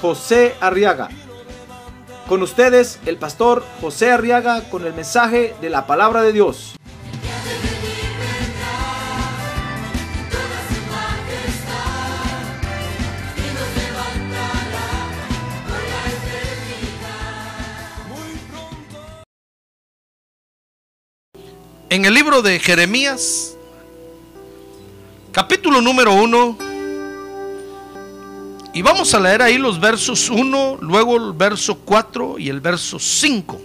José Arriaga. Con ustedes, el pastor José Arriaga con el mensaje de la palabra de Dios. En el libro de Jeremías, capítulo número 1, y vamos a leer ahí los versos 1, luego el verso 4 y el verso 5.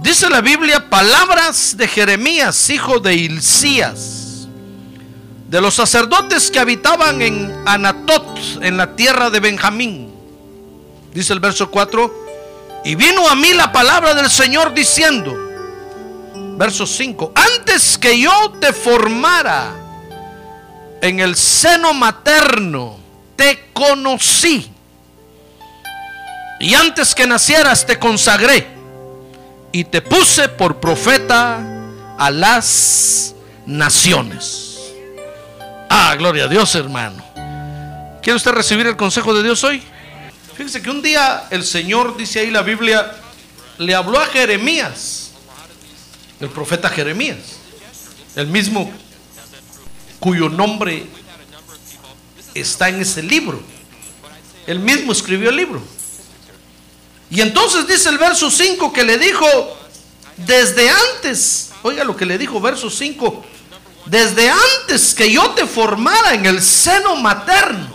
Dice la Biblia, palabras de Jeremías, hijo de Hilcías, de los sacerdotes que habitaban en Anatot, en la tierra de Benjamín. Dice el verso 4, y vino a mí la palabra del Señor diciendo, verso 5, antes que yo te formara en el seno materno, te conocí. Y antes que nacieras te consagré y te puse por profeta a las naciones. Ah, gloria a Dios, hermano. ¿Quiere usted recibir el consejo de Dios hoy? Fíjese que un día el Señor, dice ahí la Biblia, le habló a Jeremías, el profeta Jeremías, el mismo cuyo nombre está en ese libro. Él mismo escribió el libro. Y entonces dice el verso 5 que le dijo, desde antes, oiga lo que le dijo verso 5, desde antes que yo te formara en el seno materno,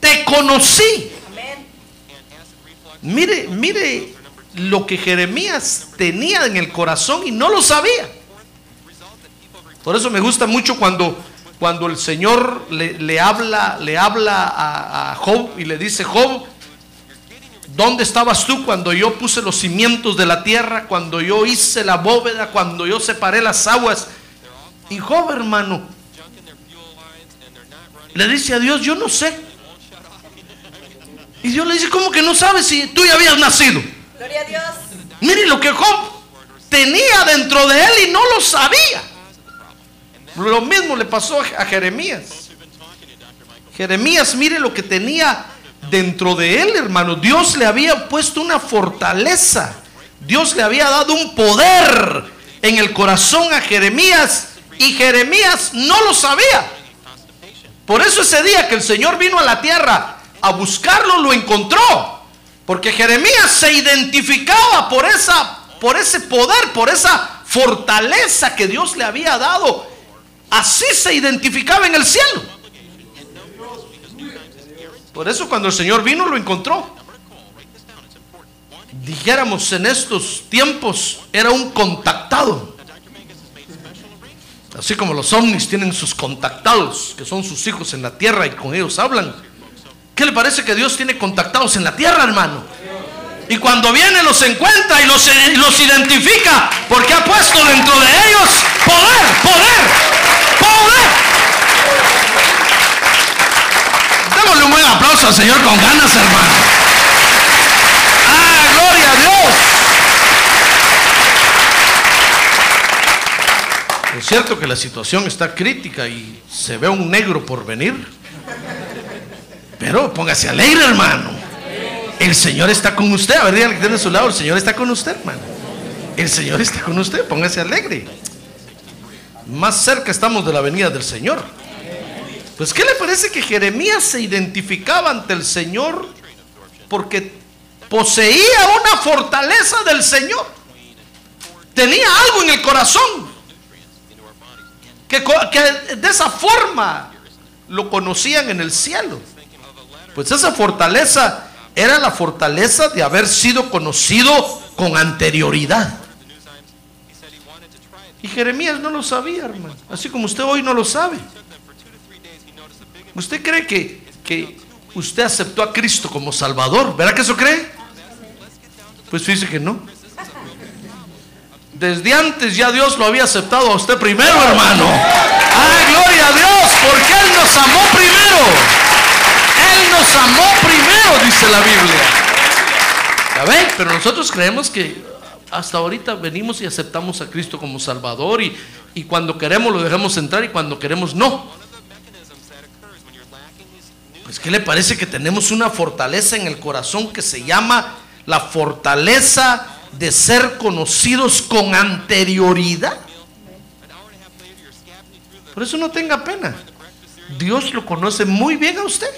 te conocí. Mire, mire lo que Jeremías tenía en el corazón y no lo sabía. Por eso me gusta mucho cuando, cuando el Señor le, le habla, le habla a, a Job y le dice, Job, ¿dónde estabas tú cuando yo puse los cimientos de la tierra, cuando yo hice la bóveda, cuando yo separé las aguas? Y Job, hermano, le dice a Dios, yo no sé. Y Dios le dice, ¿cómo que no sabes si tú ya habías nacido? Gloria a Dios. Mire lo que Job tenía dentro de él y no lo sabía. Lo mismo le pasó a Jeremías. Jeremías, mire lo que tenía dentro de él, hermano. Dios le había puesto una fortaleza. Dios le había dado un poder en el corazón a Jeremías y Jeremías no lo sabía. Por eso ese día que el Señor vino a la tierra a buscarlo, lo encontró. Porque Jeremías se identificaba por, esa, por ese poder, por esa fortaleza que Dios le había dado. Así se identificaba en el cielo. Por eso cuando el Señor vino lo encontró. Dijéramos en estos tiempos, era un contactado. Así como los ovnis tienen sus contactados, que son sus hijos en la tierra y con ellos hablan. ¿Qué le parece que Dios tiene contactados en la tierra, hermano? Y cuando viene los encuentra y los, los identifica porque ha puesto dentro de ellos poder, poder. Démosle un buen aplauso al Señor con ganas, hermano. Ah, gloria a Dios. Es cierto que la situación está crítica y se ve un negro por venir. Pero póngase alegre, hermano. El Señor está con usted. A ver, dígale que tiene a su lado. El Señor está con usted, hermano. El Señor está con usted. Póngase alegre. Más cerca estamos de la venida del Señor. Pues, ¿qué le parece que Jeremías se identificaba ante el Señor porque poseía una fortaleza del Señor? Tenía algo en el corazón que, que de esa forma lo conocían en el cielo. Pues esa fortaleza era la fortaleza de haber sido conocido con anterioridad. Y Jeremías no lo sabía, hermano. Así como usted hoy no lo sabe. ¿Usted cree que, que usted aceptó a Cristo como Salvador. ¿Verdad que eso cree? Pues fíjese que no. Desde antes ya Dios lo había aceptado a usted primero, hermano. ¡Ah, gloria a Dios! Porque Él nos amó primero. Él nos amó primero, dice la Biblia. ¿Ya ven? Pero nosotros creemos que hasta ahorita venimos y aceptamos a Cristo como Salvador y, y cuando queremos lo dejamos entrar y cuando queremos no. Pues ¿qué le parece que tenemos una fortaleza en el corazón que se llama la fortaleza de ser conocidos con anterioridad? Por eso no tenga pena. Dios lo conoce muy bien a usted.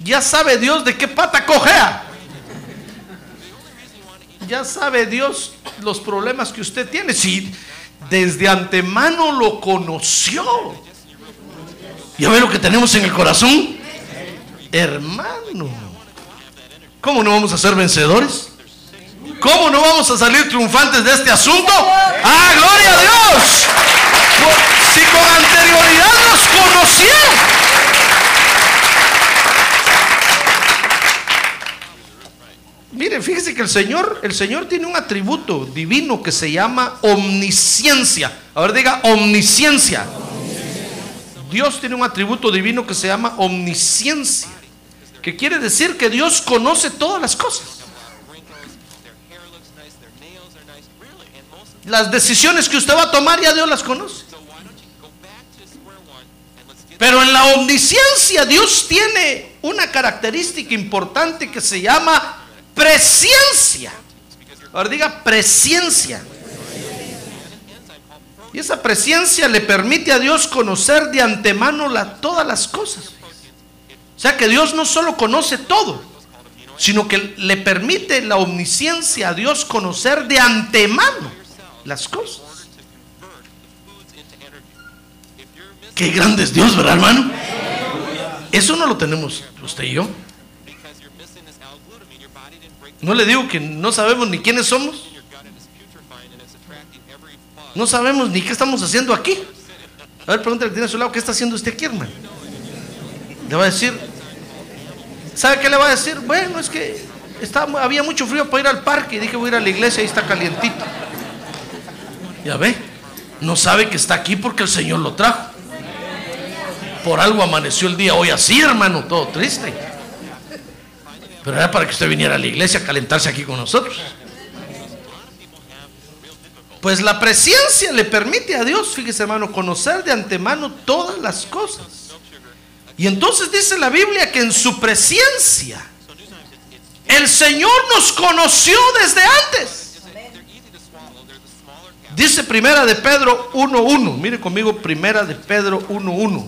Ya sabe Dios de qué pata cojea. Ya sabe Dios los problemas que usted tiene. Si desde antemano lo conoció. ¿Ya ve lo que tenemos en el corazón? Hermano. ¿Cómo no vamos a ser vencedores? ¿Cómo no vamos a salir triunfantes de este asunto? ¡Ah, gloria a Dios! Si con anterioridad nos conocieron. Mire, fíjese que el Señor, el Señor tiene un atributo divino que se llama omnisciencia. A ver, diga omnisciencia. Dios tiene un atributo divino que se llama omnisciencia, que quiere decir que Dios conoce todas las cosas. Las decisiones que usted va a tomar ya Dios las conoce. Pero en la omnisciencia Dios tiene una característica importante que se llama presciencia. Ahora diga presciencia. Y esa presciencia le permite a Dios conocer de antemano la- todas las cosas. O sea que Dios no solo conoce todo, sino que le permite la omnisciencia a Dios conocer de antemano las cosas. Qué grande es Dios, ¿verdad, hermano? Eso no lo tenemos usted y yo. No le digo que no sabemos ni quiénes somos. No sabemos ni qué estamos haciendo aquí. A ver, pregúntale que tiene a su lado, ¿qué está haciendo usted aquí, hermano? Le va a decir, ¿sabe qué le va a decir? Bueno, es que estaba- había mucho frío para ir al parque y dije voy a ir a la iglesia, ahí está calientito. Ya ve, no sabe que está aquí porque el Señor lo trajo. Por algo amaneció el día hoy así, hermano, todo triste. Pero era para que usted viniera a la iglesia a calentarse aquí con nosotros. Pues la presencia le permite a Dios, fíjese hermano, conocer de antemano todas las cosas. Y entonces dice la Biblia que en su presencia el Señor nos conoció desde antes. Dice primera de Pedro 1.1. Mire conmigo primera de Pedro 1.1.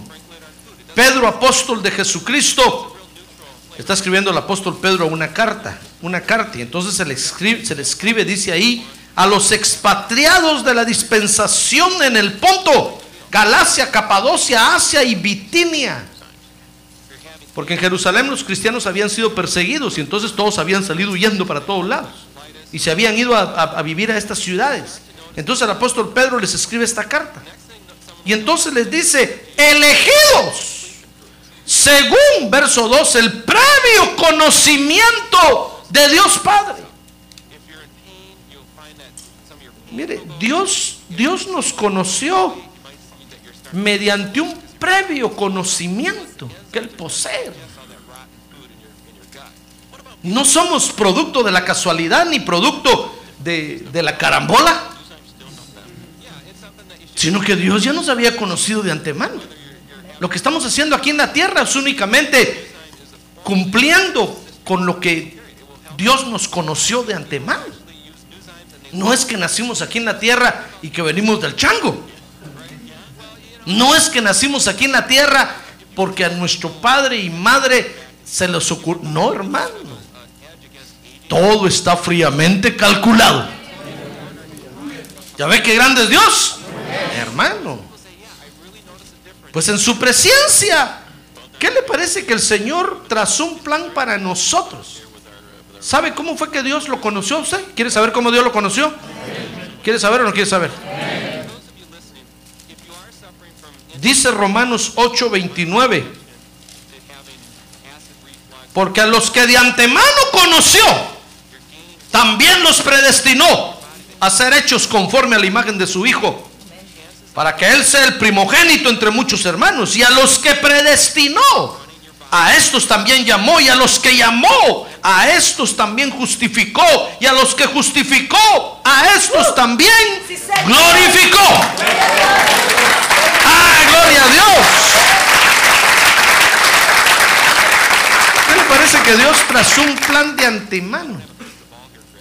Pedro, apóstol de Jesucristo, está escribiendo el apóstol Pedro una carta, una carta, y entonces se le escribe, se le escribe, dice ahí, a los expatriados de la dispensación en el Ponto, Galacia, Capadocia, Asia y Bitinia. Porque en Jerusalén los cristianos habían sido perseguidos y entonces todos habían salido huyendo para todos lados. Y se habían ido a, vivir a estas ciudades. Entonces el apóstol Pedro les escribe esta carta. Y entonces les dice, elegidos, según verso 2, el previo conocimiento de Dios Padre. Mire, Dios, Dios nos conoció mediante un previo conocimiento que Él posee. No somos producto de la casualidad ni producto de, de la carambola, sino que Dios ya nos había conocido de antemano. Lo que estamos haciendo aquí en la tierra es únicamente cumpliendo con lo que Dios nos conoció de antemano. No es que nacimos aquí en la tierra y que venimos del chango. No es que nacimos aquí en la tierra porque a nuestro padre y madre se les ocurrió. No, hermano. Todo está fríamente calculado. ¿Ya ve qué grande es Dios? Hermano. Pues en su presencia, ¿qué le parece que el Señor trazó un plan para nosotros? ¿Sabe cómo fue que Dios lo conoció a usted? ¿Quiere saber cómo Dios lo conoció? ¿Quiere saber o no quiere saber? Dice Romanos 8:29. Porque a los que de antemano conoció, también los predestinó a ser hechos conforme a la imagen de su Hijo, para que Él sea el primogénito entre muchos hermanos. Y a los que predestinó, a estos también llamó, y a los que llamó, a estos también justificó, y a los que justificó, a estos también glorificó. ¡Ah, gloria a Dios! ¿Qué le parece que Dios trazó un plan de antemano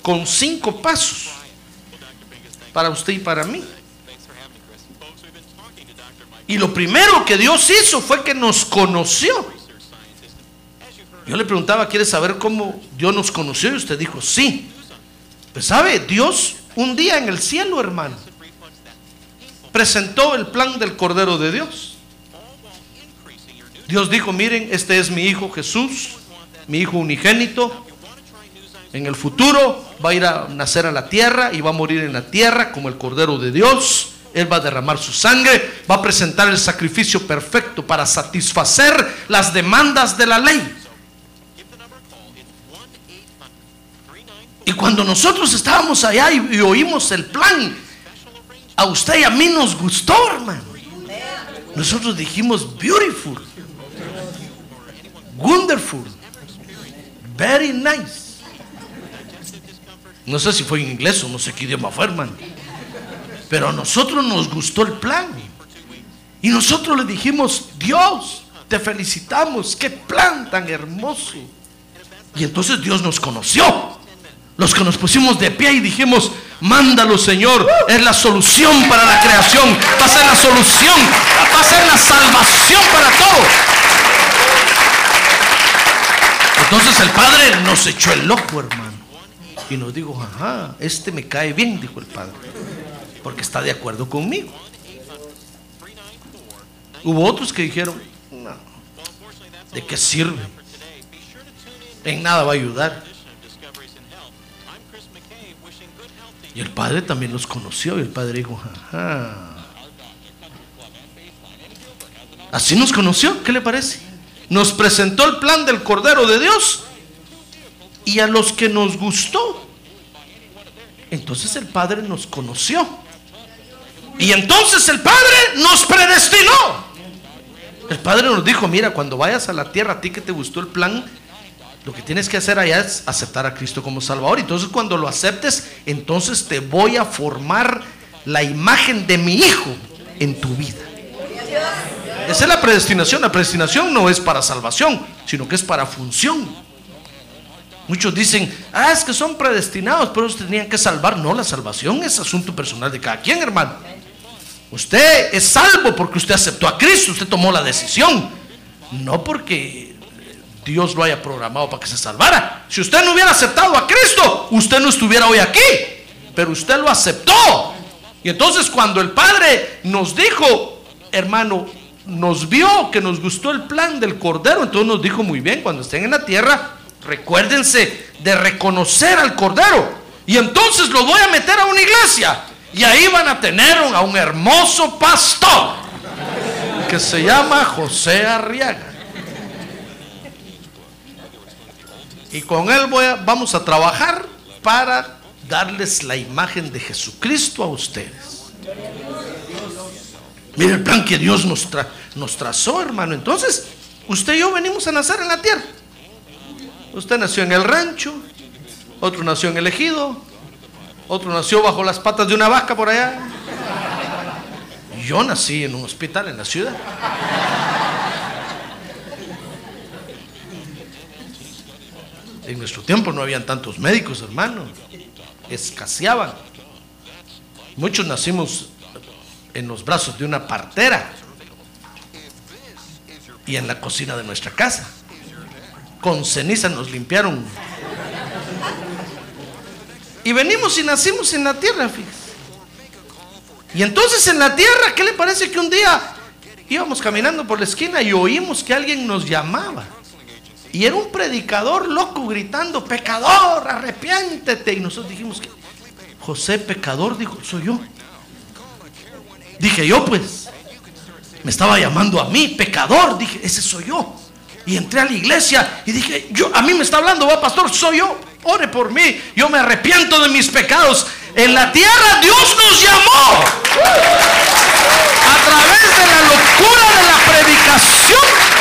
con cinco pasos para usted y para mí? Y lo primero que Dios hizo fue que nos conoció. Yo le preguntaba, ¿quiere saber cómo Dios nos conoció? Y usted dijo, sí. Pues sabe, Dios un día en el cielo, hermano, presentó el plan del Cordero de Dios. Dios dijo, miren, este es mi hijo Jesús, mi hijo unigénito. En el futuro va a ir a nacer a la tierra y va a morir en la tierra como el Cordero de Dios. Él va a derramar su sangre, va a presentar el sacrificio perfecto para satisfacer las demandas de la ley. Y cuando nosotros estábamos allá y, oímos el plan, a usted y a mí nos gustó, hermano. Nosotros dijimos beautiful, wonderful, very nice. No sé si fue en inglés o no sé qué idioma fue, hermano. Pero a nosotros nos gustó el plan. Y nosotros le dijimos, Dios, te felicitamos, qué plan tan hermoso. Y entonces Dios nos conoció. Los que nos pusimos de pie y dijimos, mándalo Señor, es la solución para la creación, va a ser la solución, va a ser la salvación para todo. Entonces el Padre nos echó el ojo, hermano, y nos dijo, ajá, este me cae bien, dijo el Padre, porque está de acuerdo conmigo. Hubo otros que dijeron, no, ¿de qué sirve? En nada va a ayudar. Y el Padre también los conoció y el Padre dijo, ajá. Así nos conoció, ¿qué le parece? Nos presentó el plan del Cordero de Dios y a los que nos gustó. Entonces el Padre nos conoció. Y entonces el Padre nos predestinó. El Padre nos dijo, mira, cuando vayas a la tierra, a ti que te gustó el plan, lo que tienes que hacer allá es aceptar a Cristo como Salvador. Entonces cuando lo aceptes, entonces te voy a formar la imagen de mi Hijo en tu vida. Esa es la predestinación. La predestinación no es para salvación, sino que es para función. Muchos dicen, ah, es que son predestinados, pero ellos tenían que salvar. No, la salvación es asunto personal de cada quien, hermano. Usted es salvo porque usted aceptó a Cristo, usted tomó la decisión. No porque Dios lo haya programado para que se salvara. Si usted no hubiera aceptado a Cristo, usted no estuviera hoy aquí. Pero usted lo aceptó. Y entonces cuando el Padre nos dijo, hermano, nos vio que nos gustó el plan del Cordero, entonces nos dijo muy bien, cuando estén en la tierra, recuérdense de reconocer al Cordero. Y entonces lo voy a meter a una iglesia. Y ahí van a tener a un hermoso pastor que se llama José Arriaga. Y con él voy a- vamos a trabajar para darles la imagen de Jesucristo a ustedes. Mire el plan que Dios nos, nos trazó, hermano. Entonces, usted y yo venimos a nacer en la tierra. Usted nació en el rancho, otro nació en el ejido, otro nació bajo las patas de una vaca por allá. Yo nací en un hospital en la ciudad. En nuestro tiempo no habían tantos médicos, hermano. Escaseaban. Muchos nacimos en los brazos de una partera y en la cocina de nuestra casa. Con ceniza nos limpiaron. Y venimos y nacimos en la tierra. Y entonces en la tierra, ¿qué le parece que un día íbamos caminando por la esquina y oímos que alguien nos llamaba? Y era un predicador loco gritando, pecador, arrepiéntete. Y nosotros dijimos que José pecador, dijo, soy yo. Dije yo pues, me estaba llamando a mí, pecador, dije, ese soy yo. Y entré a la iglesia y dije, yo, a mí me está hablando, va pastor, soy yo, ore por mí, yo me arrepiento de mis pecados. En la tierra Dios nos llamó a través de la locura de la predicación.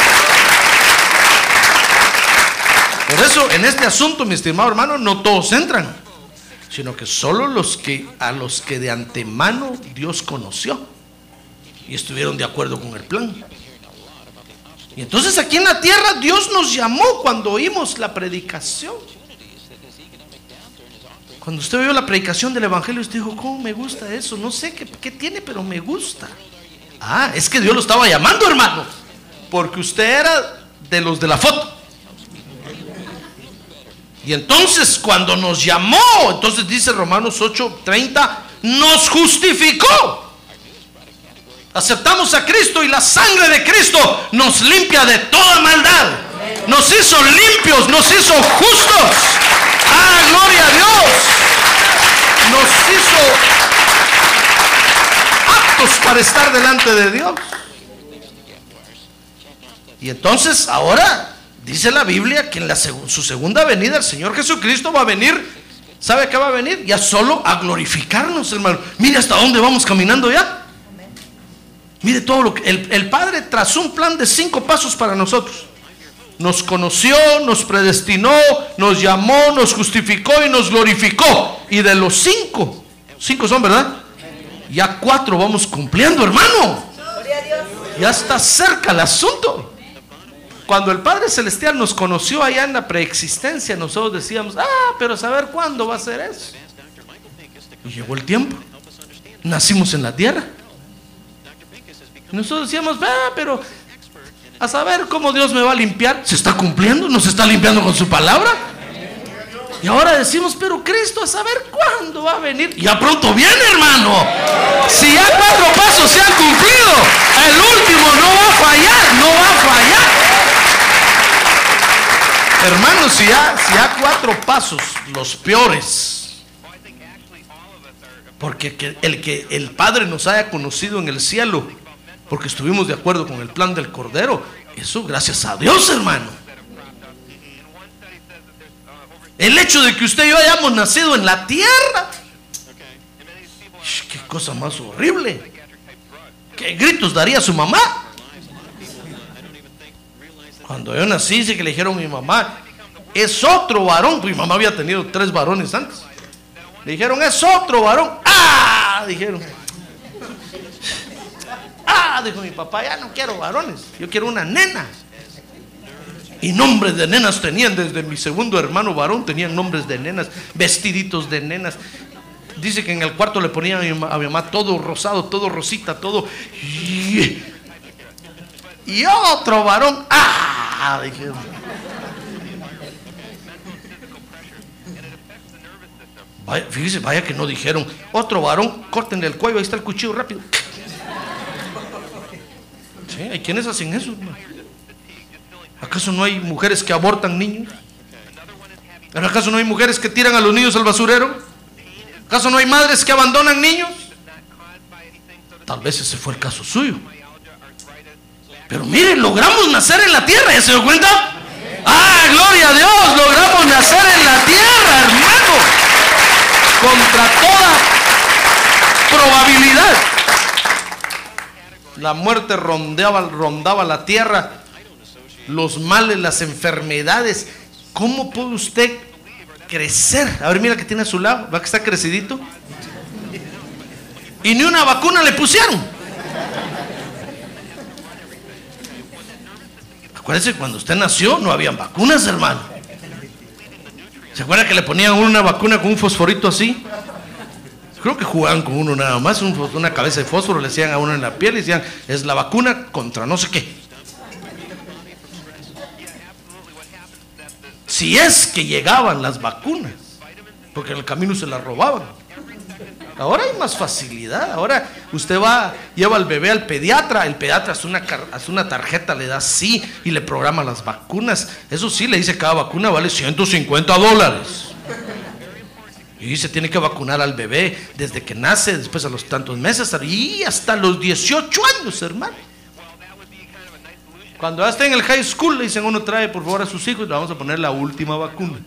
Por eso en este asunto, mi estimado hermano, no todos entran, sino que solo los que a los que de antemano Dios conoció y estuvieron de acuerdo con el plan. Y entonces aquí en la tierra Dios nos llamó cuando oímos la predicación. Cuando usted oyó la predicación del Evangelio, usted dijo, ¿cómo me gusta eso? No sé qué, qué tiene, pero me gusta. Ah, es que Dios lo estaba llamando, hermano. Porque usted era de los de la foto. Y entonces cuando nos llamó, entonces dice Romanos 8:30, nos justificó. Aceptamos a Cristo y la sangre de Cristo nos limpia de toda maldad. Nos hizo limpios, nos hizo justos. Ah, gloria a Dios. Nos hizo aptos para estar delante de Dios. Y entonces ahora dice la Biblia que en la seg- su segunda venida el Señor Jesucristo va a venir. ¿Sabe qué va a venir? Ya solo a glorificarnos, hermano. Mire hasta dónde vamos caminando ya. Mire todo lo que el, el Padre trazó un plan de cinco pasos para nosotros. Nos conoció, nos predestinó, nos llamó, nos justificó y nos glorificó. Y de los cinco, cinco son, ¿verdad? Ya cuatro vamos cumpliendo, hermano. Ya está cerca el asunto. Cuando el Padre Celestial nos conoció allá en la preexistencia, nosotros decíamos, ah, pero saber cuándo va a ser eso. Y llegó el tiempo. Nacimos en la tierra. Nosotros decíamos, ah, pero a saber cómo Dios me va a limpiar. Se está cumpliendo, nos está limpiando con su palabra. Y ahora decimos, pero Cristo a saber cuándo va a venir. Ya pronto viene, hermano. Si ya cuatro pasos se han cumplido, el último no va a fallar, no va a fallar. Si ya, si ya cuatro pasos, los peores, porque que- el que el Padre nos haya conocido en el cielo, porque estuvimos de acuerdo con el plan del Cordero, eso gracias a Dios, hermano. El hecho de que usted y yo hayamos nacido en la tierra, qué cosa más horrible. ¿Qué gritos daría su mamá? Cuando yo nací, dice que le dijeron a mi mamá, es otro varón, pues mi mamá había tenido tres varones antes. Le dijeron, es otro varón. ¡Ah! Dijeron. ¡Ah! Dijo mi papá, ya no quiero varones, yo quiero una nena. Y nombres de nenas tenían, desde mi segundo hermano varón tenían nombres de nenas, vestiditos de nenas. Dice que en el cuarto le ponían a mi, ma- a mamá todo rosado, todo rosita, todo. Y otro varón. ¡Ah! Dijeron. Vaya, fíjese, vaya que no dijeron. Otro varón, córtenle el cuello, ahí está el cuchillo rápido. Sí, hay quienes hacen eso. ¿Acaso no hay mujeres que abortan niños? ¿Pero acaso no hay mujeres que tiran a los niños al basurero? ¿Acaso no hay madres que abandonan niños? Tal vez ese fue el caso suyo. Pero miren, logramos nacer en la tierra, ¿ya se dio cuenta? ¡Ah, gloria a Dios! Logramos nacer en la tierra, hermano. Contra toda probabilidad. La muerte rondeaba, rondaba la tierra. Los males, las enfermedades. ¿Cómo puede usted crecer? A ver, mira que tiene a su lado. ¿Va que está crecidito? Y ni una vacuna le pusieron. Acuérdese, cuando usted nació no habían vacunas, hermano. ¿Se acuerda que le ponían una vacuna con un fosforito así? Creo que jugaban con uno nada más, una cabeza de fósforo, le decían a uno en la piel y decían, es la vacuna contra no sé qué. Si es que llegaban las vacunas, porque en el camino se las robaban. Ahora hay más facilidad. Ahora usted va, lleva al bebé al pediatra, el pediatra hace una, hace una tarjeta, le da sí y le programa las vacunas. Eso sí, le dice cada vacuna vale 150 dólares. Y se tiene que vacunar al bebé desde que nace, después a los tantos meses y hasta los 18 años, hermano. Cuando ya en el high school, le dicen uno trae por favor a sus hijos le vamos a poner la última vacuna.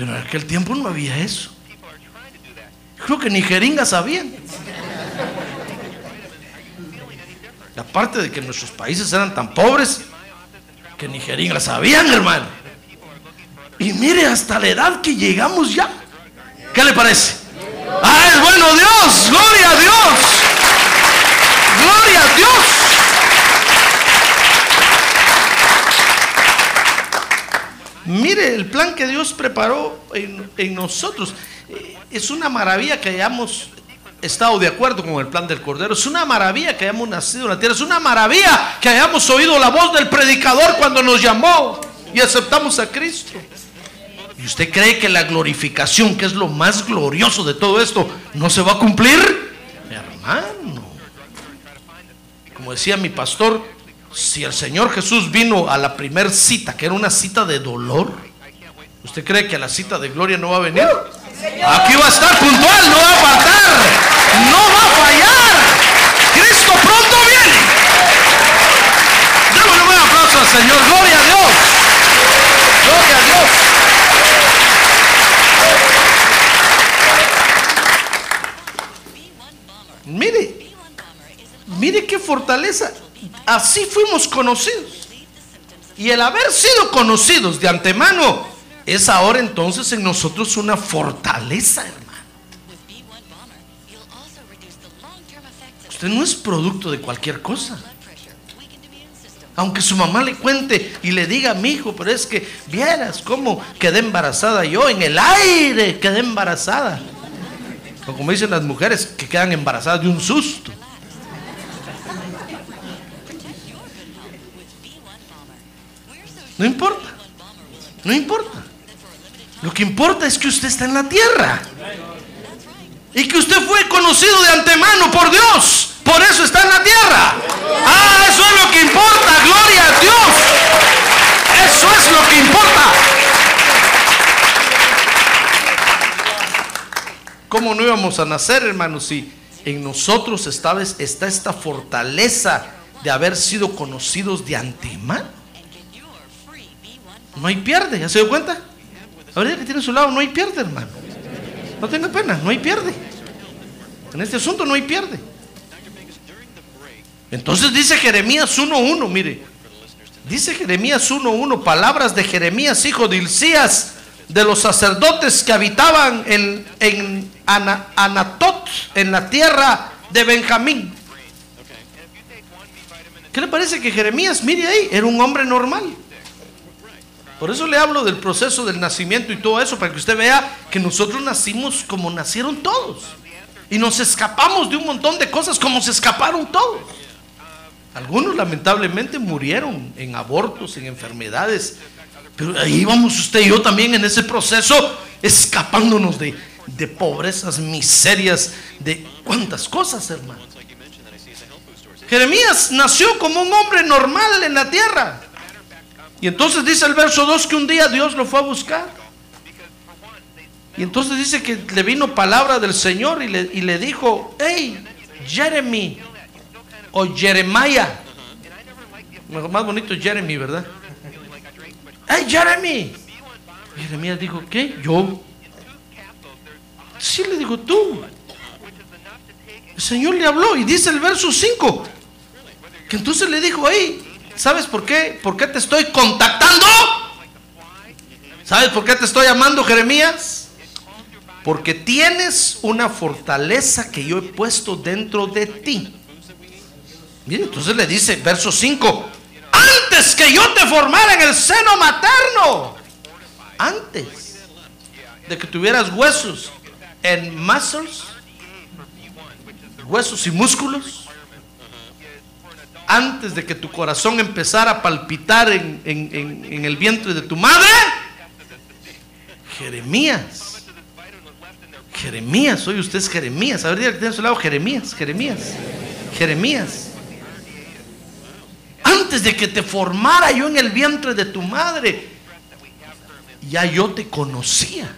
Pero en aquel tiempo no había eso. Creo que ni jeringas sabían. Aparte de que nuestros países eran tan pobres que ni jeringas sabían, hermano. Y mire hasta la edad que llegamos ya. ¿Qué le parece? ¡Ah, es bueno Dios! ¡Gloria a Dios! ¡Gloria a Dios! Mire el plan que Dios preparó en, en nosotros. Eh, Es una maravilla que hayamos estado de acuerdo con el plan del Cordero. Es una maravilla que hayamos nacido en la tierra. Es una maravilla que hayamos oído la voz del predicador cuando nos llamó y aceptamos a Cristo. ¿Y usted cree que la glorificación, que es lo más glorioso de todo esto, no se va a cumplir? Hermano. Como decía mi pastor, si el Señor Jesús vino a la primer cita, que era una cita de dolor, ¿usted cree que a la cita de gloria no va a venir? Aquí va a estar puntual, no va a faltar, no va a fallar. Cristo pronto viene. Démosle un buen aplauso al Señor, gloria a Dios. Gloria a Dios. Mire, mire qué fortaleza. Así fuimos conocidos. Y el haber sido conocidos de antemano es ahora entonces en nosotros una fortaleza, hermano. Usted no es producto de cualquier cosa. Aunque su mamá le cuente y le diga, mi hijo, pero es que vieras cómo quedé embarazada yo, en el aire quedé embarazada. O como dicen las mujeres que quedan embarazadas de un susto. No importa. No importa. Lo que importa es que usted está en la tierra. Y que usted fue conocido de antemano por Dios. Por eso está en la tierra. Ah, eso es lo que importa. Gloria a Dios. Eso es lo que importa. ¿Cómo no íbamos a nacer, hermanos, si en nosotros vez está esta fortaleza de haber sido conocidos de antemano? No hay pierde, ¿ya se dio cuenta? Ahorita que tiene a su lado, no hay pierde, hermano. No tenga pena, no hay pierde. En este asunto no hay pierde. Entonces dice Jeremías 1.1, mire. Dice Jeremías 1.1, palabras de Jeremías, hijo de Hilcías, de los sacerdotes que habitaban en, en Ana- Anatot, en la tierra de Benjamín. ¿Qué le parece que Jeremías, mire ahí, era un hombre normal? Por eso le hablo del proceso del nacimiento y todo eso, para que usted vea que nosotros nacimos como nacieron todos. Y nos escapamos de un montón de cosas como se escaparon todos. Algunos lamentablemente murieron en abortos, en enfermedades. Pero ahí vamos usted y yo también en ese proceso, escapándonos de, de pobrezas, miserias, de cuántas cosas, hermano. Jeremías nació como un hombre normal en la tierra. Y entonces dice el verso 2 que un día Dios lo fue a buscar. Y entonces dice que le vino palabra del Señor y le, y le dijo, hey, Jeremy o Jeremiah. Más bonito Jeremy, ¿verdad? Hey, Jeremy. Jeremías dijo, ¿qué? Yo. Sí, le dijo tú. El Señor le habló y dice el verso 5 que entonces le dijo, hey, ¿sabes por qué? ¿Por qué te estoy contactando? ¿Sabes por qué te estoy llamando, Jeremías? Porque tienes una fortaleza que yo he puesto dentro de ti. Mire, entonces le dice, verso 5, antes que yo te formara en el seno materno, antes de que tuvieras huesos en muscles, huesos y músculos, antes de que tu corazón empezara a palpitar en, en- en- en el vientre de tu madre, Jeremías. Jeremías, hoy usted es Jeremías. A ver, dígale que tiene a su lado Jeremías, Jeremías, Jeremías. Antes de que te formara yo en el vientre de tu madre, ya yo te conocía.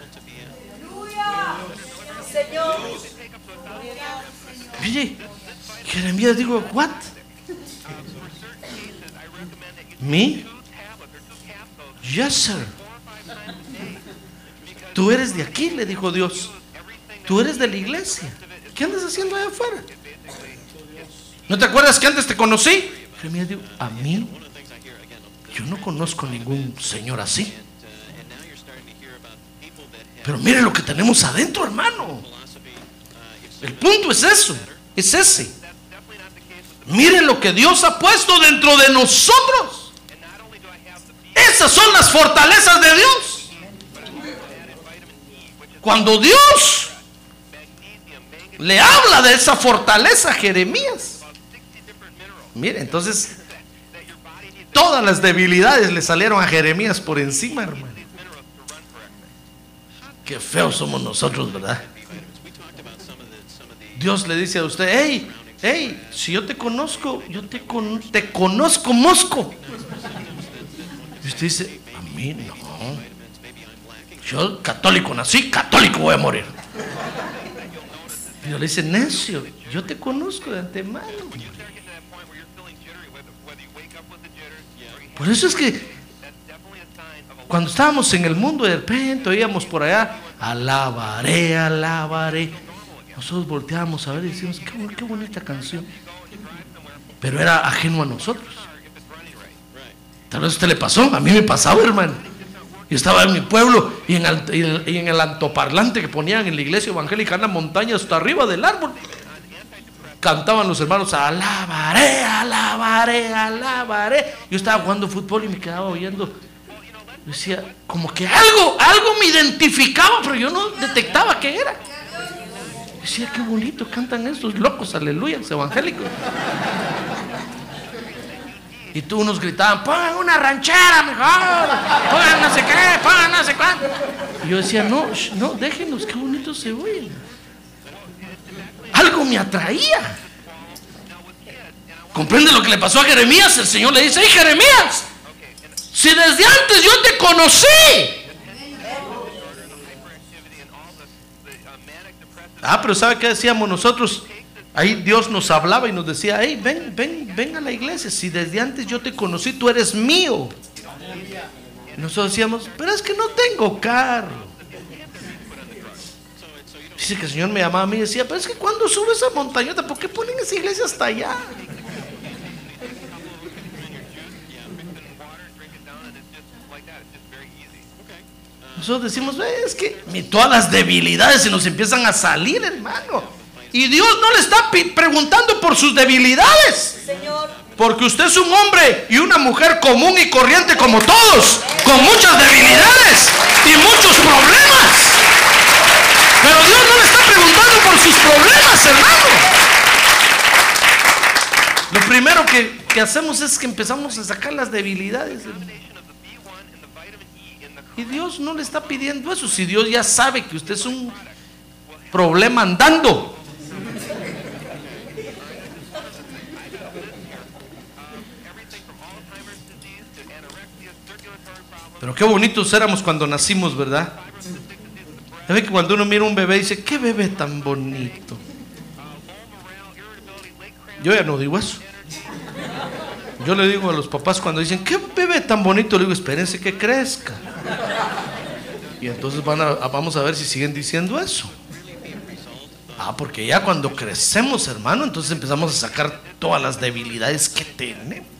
Oye, Jeremías digo, ¿what? ¿Me? Yes, sir. Tú eres de aquí, le dijo Dios. Tú eres de la iglesia. ¿Qué andas haciendo allá afuera? ¿No te acuerdas que antes te conocí? A mí, yo no conozco ningún señor así. Pero mire lo que tenemos adentro, hermano. El punto es eso, es ese. Mire lo que Dios ha puesto dentro de nosotros. Esas son las fortalezas de Dios. Cuando Dios le habla de esa fortaleza a Jeremías. Mire, entonces todas las debilidades le salieron a Jeremías por encima, hermano. Qué feos somos nosotros, ¿verdad? Dios le dice a usted, hey, hey, si yo te conozco, yo te, te conozco, mosco. Y usted dice, a mí no. Yo católico nací, católico voy a morir. Y le dice, necio, yo te conozco de antemano. Por eso es que cuando estábamos en el mundo de repente oíamos por allá, alabaré, alabaré. Nosotros volteábamos a ver y decíamos, qué, qué bonita canción. Pero era ajeno a nosotros. Tal vez usted le pasó, a mí me pasaba, hermano. Yo estaba en mi pueblo y en, el, antoparlante que ponían en la iglesia evangélica en la montaña hasta arriba del árbol. Cantaban los hermanos, alabaré, alabaré, alabaré. Yo estaba jugando fútbol y me quedaba oyendo. Decía, como que algo, algo me identificaba, pero yo no detectaba qué era. Decía, qué bonito cantan estos locos, aleluya, evangélicos. Y tú unos gritaban, pongan una ranchera mejor, pongan no sé qué, pongan no sé cuánto. Y yo decía, no, sh, no, déjenos, qué bonito se oyen. Algo me atraía. ¿Comprende lo que le pasó a Jeremías? El Señor le dice, hey Jeremías, si desde antes yo te conocí. Ah, pero ¿sabe qué decíamos nosotros? Ahí Dios nos hablaba y nos decía, hey, ven, ven, ven a la iglesia. Si desde antes yo te conocí, tú eres mío. Nosotros decíamos, pero es que no tengo carro. Dice que el Señor me llamaba a mí y decía, pero es que cuando sube esa montañota, ¿por qué ponen esa iglesia hasta allá? Nosotros decimos, "Ve, es que todas las debilidades se nos empiezan a salir, hermano. Y Dios no le está preguntando por sus debilidades. Porque usted es un hombre y una mujer común y corriente como todos, con muchas debilidades y muchos problemas. Pero Dios no le está preguntando por sus problemas, hermano. Lo primero que, que hacemos es que empezamos a sacar las debilidades. Y Dios no le está pidiendo eso. Si Dios ya sabe que usted es un problema andando. Pero qué bonitos éramos cuando nacimos, ¿verdad? Ve que cuando uno mira un bebé dice, qué bebé tan bonito. Yo ya no digo eso. Yo le digo a los papás cuando dicen, qué bebé tan bonito, le digo, espérense que crezca. Y entonces van a- vamos a ver si siguen diciendo eso. Ah, porque ya cuando crecemos, hermano, entonces empezamos a sacar todas las debilidades que tenemos.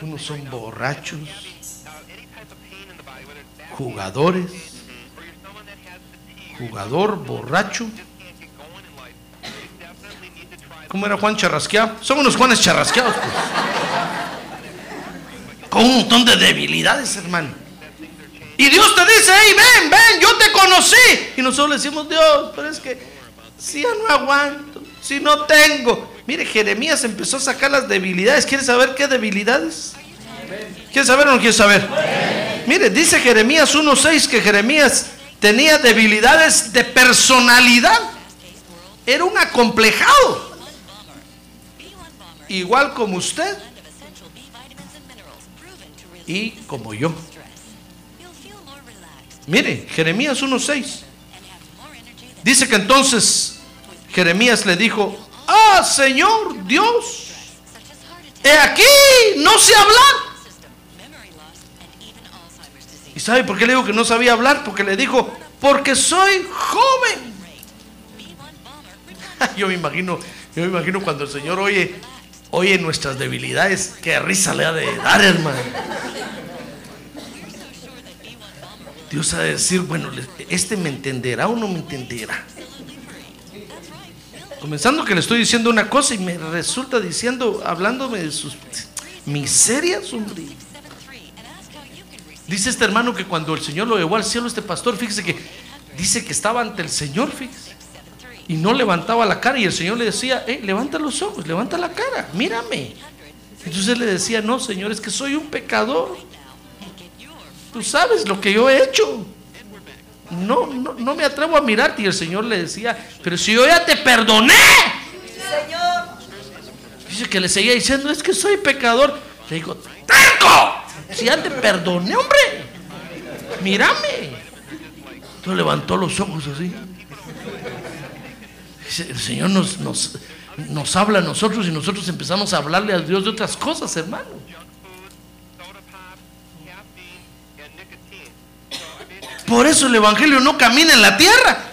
Unos son borrachos, jugadores, jugador borracho. ¿Cómo era Juan Charrasqueado? Son unos Juanes charrasqueados, pues. Con un montón de debilidades, hermano. Y Dios te dice, hey, ven, ven, yo te conocí. Y nosotros le decimos, Dios, pero es que si ya no aguanto, si no tengo. Mire, Jeremías empezó a sacar las debilidades. ¿Quieres saber qué debilidades? ¿Quieres saber o no quieres saber? Mire, dice Jeremías 1.6 que Jeremías tenía debilidades de personalidad. Era un acomplejado. Igual como usted y como yo. Mire, Jeremías 1.6. Dice que entonces Jeremías le dijo, ah, Señor Dios, he aquí, no sé hablar. ¿Y sabe por qué le digo que no sabía hablar? Porque le dijo, porque soy joven. Yo me imagino, yo me imagino cuando el Señor oye, oye nuestras debilidades, qué risa le ha de dar, hermano. Dios ha de decir, bueno, este me entenderá o no me entenderá. Comenzando que le estoy diciendo una cosa y me resulta diciendo, hablándome de sus miserias, hombre. Dice este hermano que cuando el Señor lo llevó al cielo, este pastor, fíjese que dice que estaba ante el Señor, fíjese. Y no levantaba la cara y el Señor le decía, eh, levanta los ojos, levanta la cara, mírame. Entonces él le decía, no, Señor, es que soy un pecador. Tú sabes lo que yo he hecho. No, no, no me atrevo a mirarte. Y el Señor le decía, pero si yo ya te perdoné. Dice que le seguía diciendo, es que soy pecador. Le digo, ¡Terco! Si ya te perdoné, hombre. Mírame. Entonces levantó los ojos así. Dice, El Señor nos, nos, nos habla a nosotros y nosotros empezamos a hablarle a Dios de otras cosas, hermano. Por eso el Evangelio no camina en la tierra.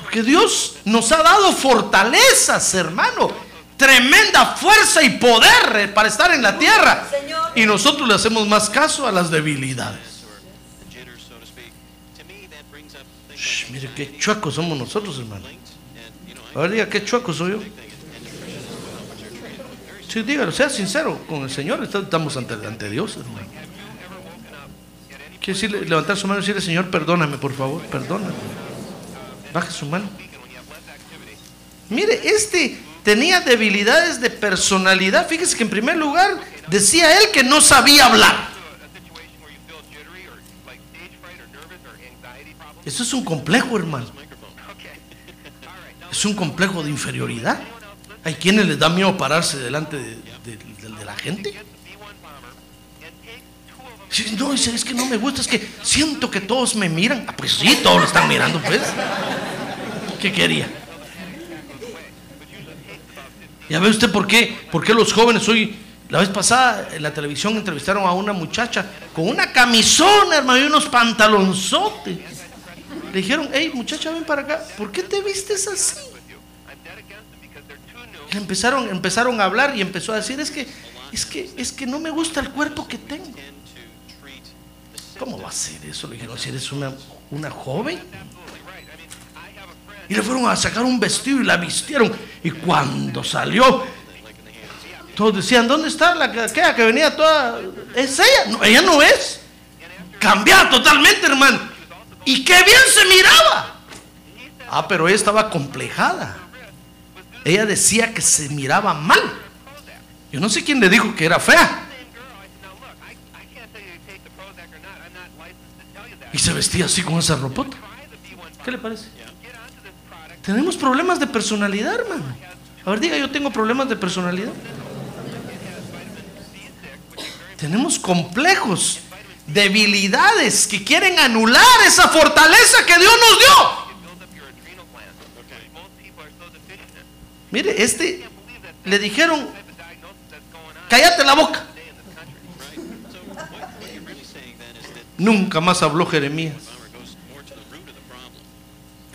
Porque Dios nos ha dado fortalezas, hermano. Tremenda fuerza y poder para estar en la tierra. Y nosotros le hacemos más caso a las debilidades. Shh, mire qué chuecos somos nosotros, hermano. A ver, diga, qué chueco soy yo. Sí, dígalo, sea sincero con el Señor. Estamos ante Dios, hermano. Levantar su mano y decirle, Señor, perdóname, por favor, perdóname. Baje su mano. Mire, este tenía debilidades de personalidad. Fíjese que en primer lugar decía él que no sabía hablar. Eso es un complejo, hermano. Es un complejo de inferioridad. Hay quienes les da miedo pararse delante de, de- de- de la gente. Sí, No, es que no me gusta, es que siento que todos me miran. Ah, pues sí, todos lo están mirando, pues. ¿Qué quería? Ya ve usted por qué, por qué los jóvenes hoy, la vez pasada en la televisión entrevistaron a una muchacha con una camisona, hermano, y unos pantalonzotes. Le dijeron, hey muchacha, ven para acá, ¿por qué te vistes así? Y empezaron, empezaron a hablar y empezó a decir, es que, es que, es que no me gusta el cuerpo que tengo. ¿Cómo va a ser eso? Le dijeron, si eres una, una joven. Y le fueron a sacar un vestido y la vistieron. Y cuando salió, todos decían, ¿dónde está la que, que venía toda? ¿Es ella? Ella no es. Cambiada totalmente, hermano. Y qué bien se miraba. Ah, pero ella estaba complejada. Ella decía que se miraba mal. Yo no sé quién le dijo que era fea. Y se vestía así con esa ropota. ¿Qué le parece? Tenemos problemas de personalidad, hermano. A ver, diga, yo tengo problemas de personalidad. Tenemos complejos, debilidades que quieren anular esa fortaleza que Dios nos dio. Mire, este le dijeron, cállate la boca. Nunca más habló Jeremías.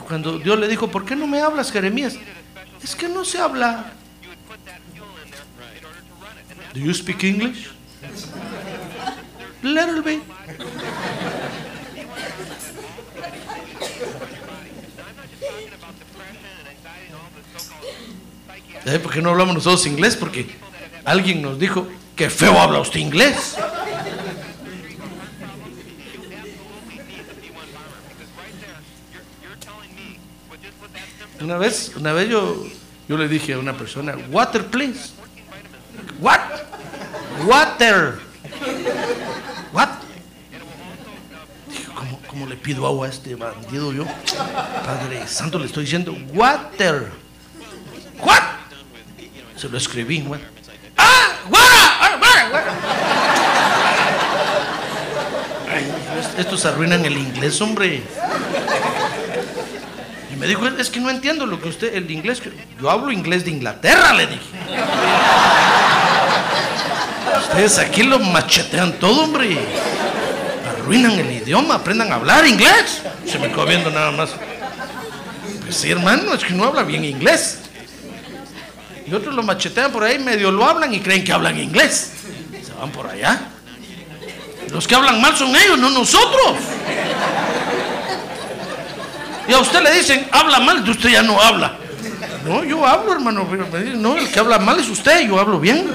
Cuando Dios le dijo, ¿por qué no me hablas, Jeremías? Es que no sé hablar. Do you speak English? Little bit. ¿Sabe por qué no hablamos nosotros inglés? Porque alguien nos dijo que feo habla usted inglés. Una vez, una vez yo, yo le dije a una persona, water please. What? Water. What? Dije, ¿cómo, cómo le pido agua a este bandido yo? Padre Santo, le estoy diciendo, water. What? Se lo escribí. Ah, water, ah, water. Ay, estos arruinan el inglés, hombre. Me dijo, es que no entiendo lo que usted, el inglés, yo hablo inglés de Inglaterra, le dije. Ustedes aquí lo machetean todo, hombre. Arruinan el idioma, aprendan a hablar inglés. Se me quedó viendo nada más. Pues sí, hermano, es que no habla bien inglés. Y otros lo machetean por ahí, medio lo hablan y creen que hablan inglés. Se van por allá. Los que hablan mal son ellos, no nosotros. Y a usted le dicen, habla mal, usted ya no habla. No, yo hablo, hermano. No, el que habla mal es usted, yo hablo bien.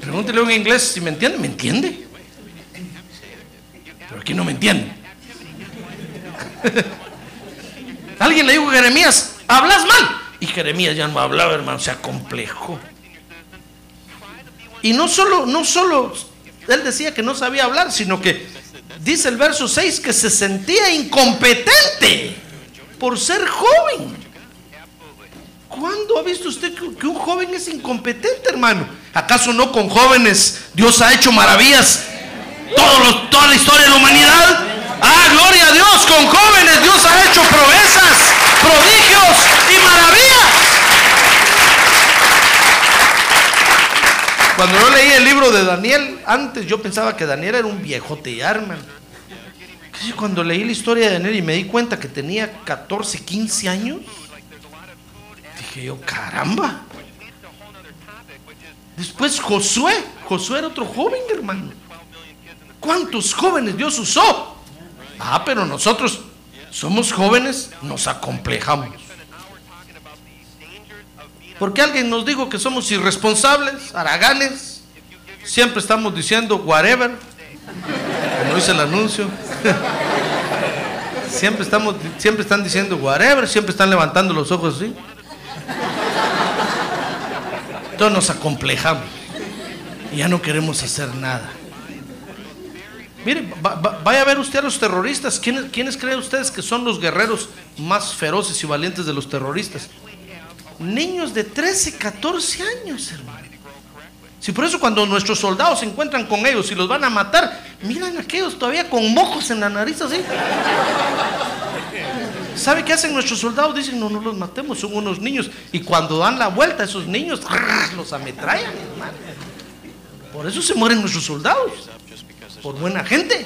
Pregúntele en inglés si me entiende. ¿Me entiende? Pero aquí no me entiende. Alguien le dijo a Jeremías, hablas mal. Y Jeremías ya no hablaba, hermano, se acomplejó. Y no solo, no solo él decía que no sabía hablar, sino que dice el verso 6 que se sentía incompetente por ser joven. ¿Cuándo ha visto usted que, un joven es incompetente, hermano? ¿Acaso no con jóvenes Dios ha hecho maravillas toda la historia de la humanidad? Ah, gloria a Dios, con jóvenes Dios ha hecho proezas, prodigios y maravillas. Cuando yo leí el libro de Daniel, antes yo pensaba que Daniel era un viejote hermano. Casi Cuando leí la historia de Daniel y me di cuenta que tenía 14, 15 años, dije yo, caramba. Después Josué, Josué era otro joven, hermano. ¿Cuántos jóvenes Dios usó? Ah, pero nosotros somos jóvenes, nos acomplejamos. Porque alguien nos dijo que somos irresponsables, haraganes. Siempre estamos diciendo whatever. Como dice el anuncio. Siempre, estamos, siempre están diciendo whatever, siempre están levantando los ojos así. Entonces nos acomplejamos. Y ya no queremos hacer nada. Mire, va- va- vaya a ver usted a los terroristas. ¿Quiénes, ¿Quiénes creen ustedes que son los guerreros más feroces y valientes de los terroristas? Niños de 13, 14 años, hermano. Si por eso cuando nuestros soldados se encuentran con ellos y los van a matar, miran a aquellos todavía con mojos en la nariz así. ¿Sabe qué hacen nuestros soldados? Dicen, no, no los matemos, son unos niños. Y cuando dan la vuelta, esos niños los ametrallan, hermano. Por eso se mueren nuestros soldados. Por buena gente.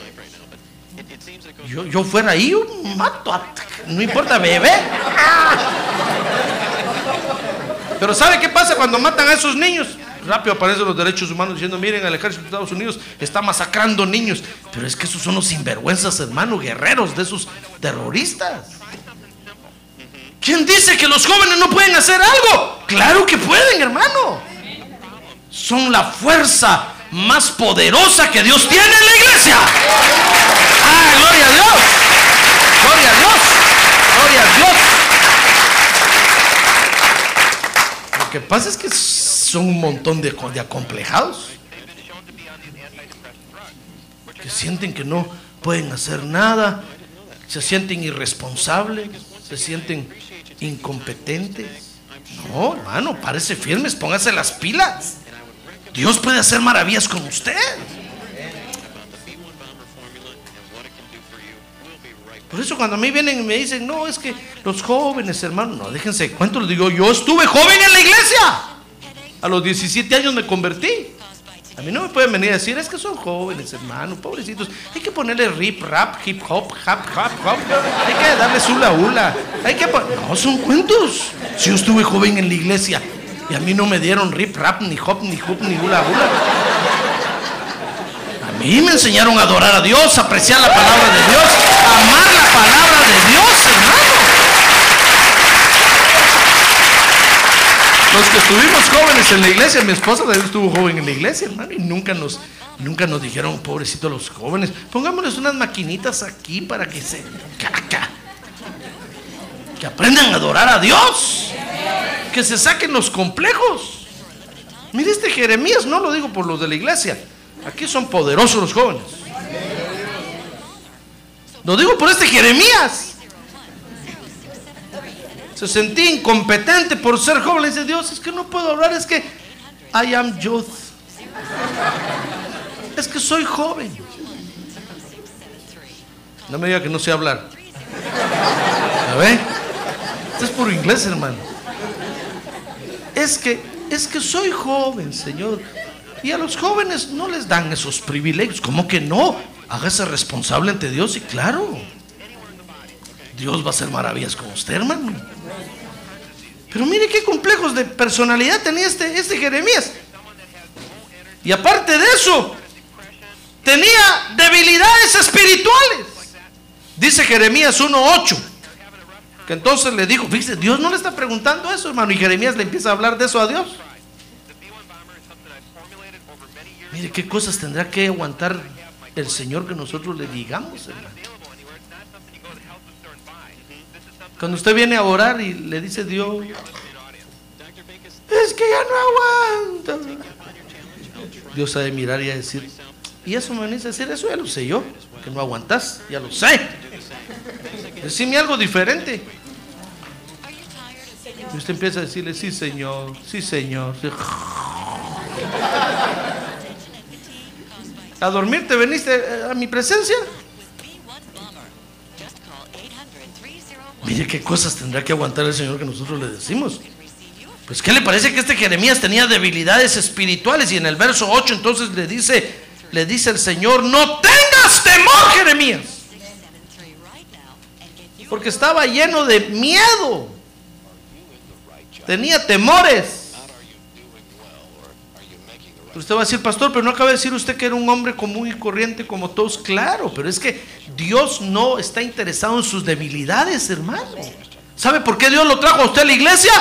Yo, yo fuera ahí, yo mato. a- no importa, bebé. Pero ¿sabe qué pasa cuando matan a esos niños? Rápido aparecen los derechos humanos diciendo, miren, el ejército de Estados Unidos está masacrando niños. Pero es que esos son los sinvergüenzas, hermano, guerreros de esos terroristas. ¿Quién dice que los jóvenes no pueden hacer algo? Claro que pueden, hermano. Son la fuerza más poderosa que Dios tiene en la iglesia. ¡Ah, gloria a Dios! ¡Gloria a Dios! ¡Gloria a Dios! Lo que pasa es que son un montón de, de acomplejados que sienten que no pueden hacer nada, se sienten irresponsables, se sienten incompetentes. No, hermano, parece firmes, póngase las pilas. Dios puede hacer maravillas con usted. Por eso cuando a mí vienen y me dicen, no, es que los jóvenes, hermano, no, déjense de cuento, les digo, yo estuve joven en la iglesia. A los 17 años me convertí. A mí no me pueden venir a decir, es que son jóvenes, hermano, pobrecitos. Hay que ponerle rip, rap, hip hop, hap, hap, hop. Hay que darle hula hula. Hay que No, son cuentos. Si yo estuve joven en la iglesia y a mí no me dieron rip, rap, ni hop, ni hoop, ni hula hula. Mí me enseñaron a adorar a Dios, a apreciar la palabra de Dios, a amar la palabra de Dios, hermano. Los que estuvimos jóvenes en la iglesia, mi esposa también estuvo joven en la iglesia, hermano, y nunca nos, nunca nos dijeron, pobrecitos los jóvenes, pongámosles unas maquinitas aquí para que se... Caca. Que aprendan a adorar a Dios. Que se saquen los complejos. Mire este Jeremías, no lo digo por los de la iglesia. Aquí son poderosos los jóvenes. Lo digo por este Jeremías. Se sentía incompetente por ser joven. Le dice Dios, es que no puedo hablar, es que I am youth. Es que soy joven. No me diga que no sé hablar. ¿A ver? Esto es puro inglés, hermano. es que, es que soy joven, Señor. Y a los jóvenes no les dan esos privilegios. ¿Cómo que no? Hágase responsable ante Dios y claro, Dios va a hacer maravillas con usted, hermano. Pero mire qué complejos de personalidad tenía este, este Jeremías. Y aparte de eso, tenía debilidades espirituales. Dice Jeremías 1.8. Que entonces le dijo, fíjese, Dios no le está preguntando eso, hermano. Y Jeremías le empieza a hablar de eso a Dios. Mire qué cosas tendrá que aguantar el Señor que nosotros le digamos. Cuando usted viene a orar y le dice Dios, es que ya no aguanto. Dios sabe mirar y a decir, y eso me a decir, eso ya lo sé yo, que no aguantas, ya lo sé. Decime algo diferente. Y usted empieza a decirle, sí Señor, sí Señor. sí. A dormir te veniste eh, a mi presencia. Mire qué cosas tendrá que aguantar el Señor que nosotros le decimos. Pues ¿qué le parece que este Jeremías tenía debilidades espirituales? Y en el verso 8 entonces le dice, le dice el Señor, no tengas temor, Jeremías. Porque estaba lleno de miedo. Tenía temores. Usted va a decir, pastor, pero no acaba de decir usted que era un hombre común y corriente como todos. Claro, pero es que Dios no está interesado en sus debilidades, hermano. ¿Sabe por qué Dios lo trajo a usted a la iglesia?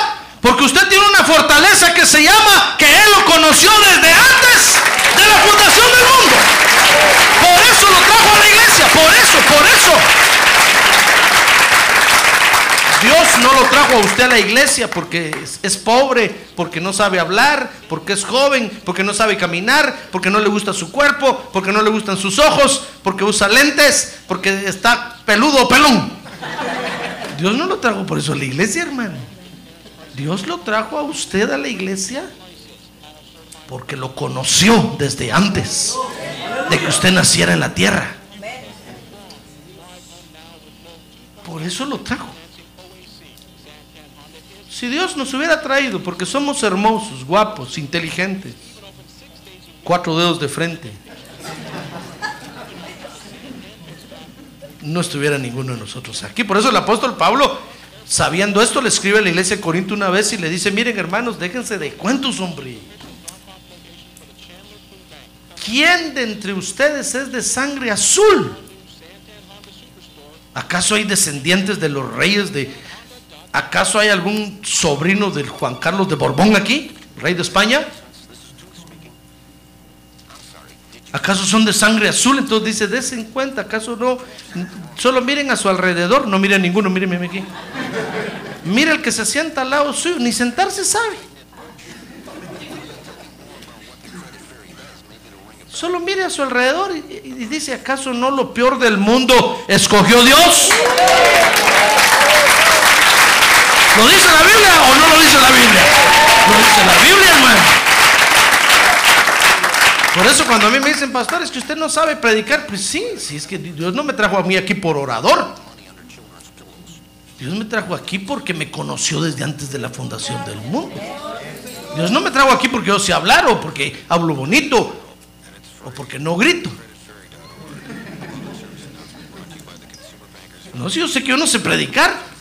Porque usted tiene una fortaleza que se llama que Él lo conoció desde antes de la fundación del mundo. Por eso lo trajo a la iglesia, por eso, por eso. Dios no lo trajo a usted a la iglesia porque es, pobre, porque no sabe hablar, porque es joven, porque no sabe caminar, porque no le gusta su cuerpo, porque no le gustan sus ojos, porque usa lentes, porque está peludo o pelón. Dios no lo trajo por eso a la iglesia, hermano. Dios lo trajo a usted a la iglesia porque lo conoció desde antes de que usted naciera en la tierra. Por eso lo trajo. Si Dios nos hubiera traído porque somos hermosos, guapos, inteligentes, cuatro dedos de frente, no estuviera ninguno de nosotros aquí. Por eso el apóstol Pablo, sabiendo esto, le escribe a la iglesia de Corinto una vez y le dice, miren hermanos, déjense de cuentos, hombre. ¿Quién de entre ustedes es de sangre azul? ¿Acaso hay descendientes de los reyes de... ¿Acaso hay algún sobrino del Juan Carlos de Borbón aquí, rey de España? ¿Acaso son de sangre azul? Entonces dice, des en cuenta, ¿acaso no? Solo miren a su alrededor, no miren ninguno, mírenme aquí. Mira el que se sienta al lado suyo, ni sentarse sabe. Solo mire a su alrededor y, y dice, ¿acaso no lo peor del mundo escogió Dios? ¿Lo dice la Biblia o no lo dice la Biblia? Lo dice la Biblia, hermano. Por eso cuando a mí me dicen, pastor, es que usted no sabe predicar, pues sí, sí, es que Dios no me trajo a mí aquí por orador. Dios me trajo aquí porque me conoció desde antes de la fundación del mundo. Dios no me trajo aquí porque yo sé hablar o porque hablo bonito o porque no grito. No, si yo sé que yo no sé predicar,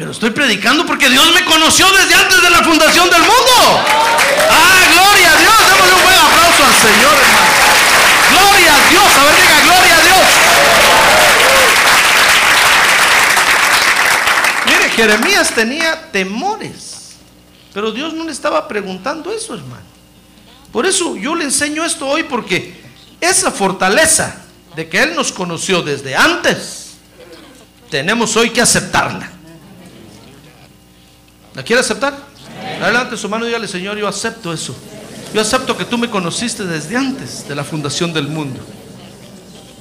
pero estoy predicando porque Dios me conoció desde antes de la fundación del mundo. ¡Ah, gloria a Dios! Démosle un buen aplauso al Señor, hermano. ¡Gloria a Dios! A ver, diga, ¡gloria a Dios! Mire, Jeremías tenía temores, pero Dios no le estaba preguntando eso, hermano. Por eso yo le enseño esto hoy porque esa fortaleza de que Él nos conoció desde antes, tenemos hoy que aceptarla. ¿La quiere aceptar? Adelante su mano y dígale, Señor, yo acepto eso. Yo acepto que tú me conociste desde antes de la fundación del mundo.